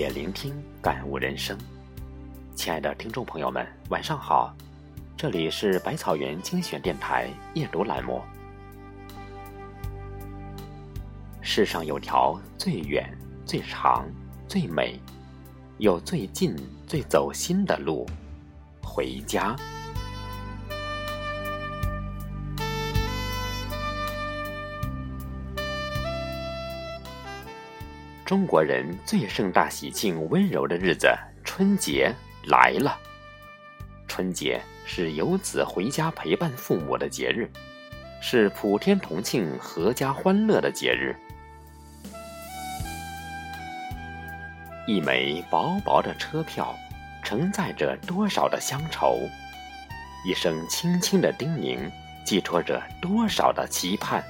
也聆听，感悟人生。亲爱的听众朋友们，晚上好，这里是百草园精选电台夜读栏目。世上有条最远、最长、最美，又最近、最走心的路，回家。中国人最盛大、喜庆、温柔的日子——春节来了。春节是游子回家陪伴父母的节日，是普天同庆、阖家欢乐的节日。一枚薄薄的车票，承载着多少的乡愁；一声轻轻的叮咛，寄托着多少的期盼。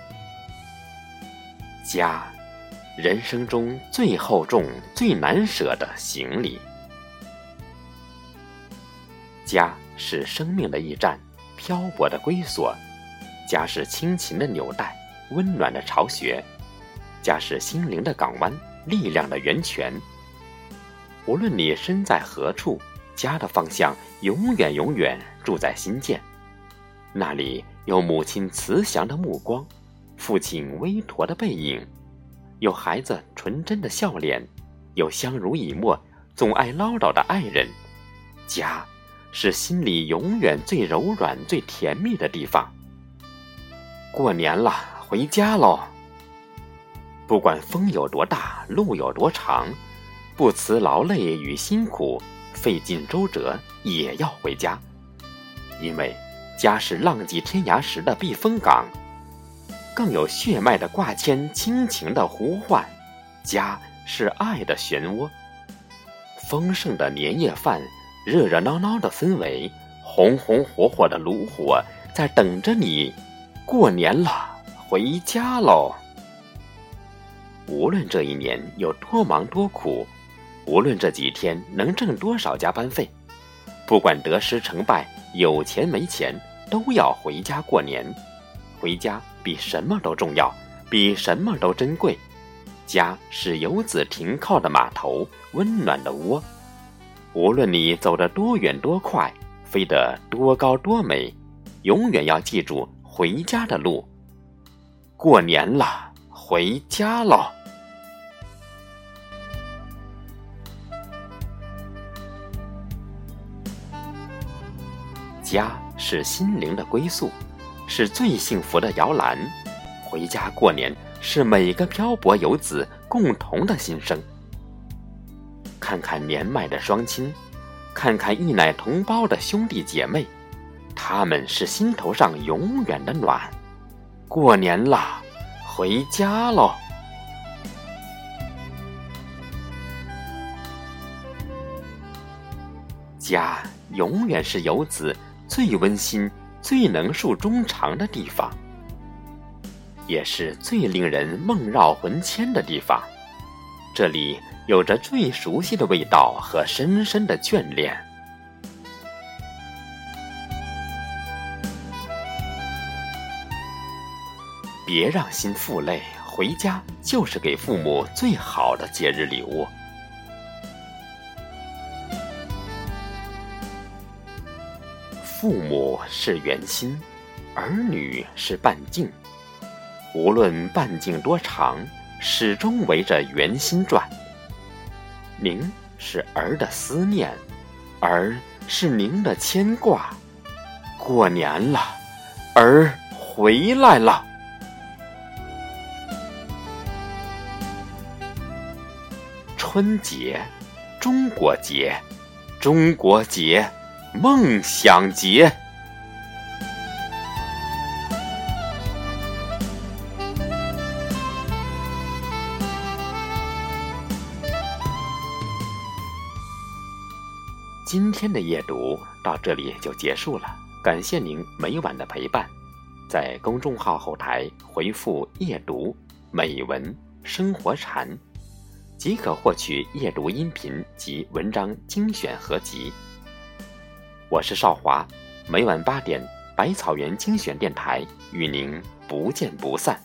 家。人生中最厚重、最难舍的行李。家是生命的驿站，漂泊的归所；家是亲情的纽带，温暖的巢穴；家是心灵的港湾，力量的源泉。无论你身在何处，家的方向永远永远住在心间。那里有母亲慈祥的目光，父亲微驼的背影。有孩子纯真的笑脸，有相濡以沫、总爱唠叨的爱人，家是心里永远最柔软、最甜蜜的地方。过年了，回家喽！不管风有多大，路有多长，不辞劳累与辛苦，费尽周折也要回家，因为家是浪迹天涯时的避风港。更有血脉的挂牵，亲情的呼唤，家是爱的漩涡。丰盛的年夜饭，热热闹闹的氛围，红红火火的炉火，在等着你。过年了，回家喽！无论这一年有多忙多苦，无论这几天能挣多少加班费，不管得失成败，有钱没钱，都要回家过年。回家比什么都重要，比什么都珍贵。家是游子停靠的码头，温暖的窝。无论你走得多远多快，飞得多高多美，永远要记住回家的路。过年了，回家喽！家是心灵的归宿。是最幸福的摇篮，回家过年是每个漂泊游子共同的心声。看看年迈的双亲，看看一奶同胞的兄弟姐妹，他们是心头上永远的暖。过年了，回家喽！家永远是游子最温馨。最能诉衷肠的地方，也是最令人梦绕魂牵的地方。这里有着最熟悉的味道和深深的眷恋。别让心负累，回家就是给父母最好的节日礼物。父母是圆心，儿女是半径。无论半径多长，始终围着圆心转。您是儿的思念，儿是您的牵挂。过年了，儿回来了。春节，中国节，中国节。梦想节，今天的夜读到这里就结束了。感谢您每晚的陪伴，在公众号后台回复“夜读美文生活禅”，即可获取夜读音频及文章精选合集。我是少华，每晚八点，百草园精选电台与您不见不散。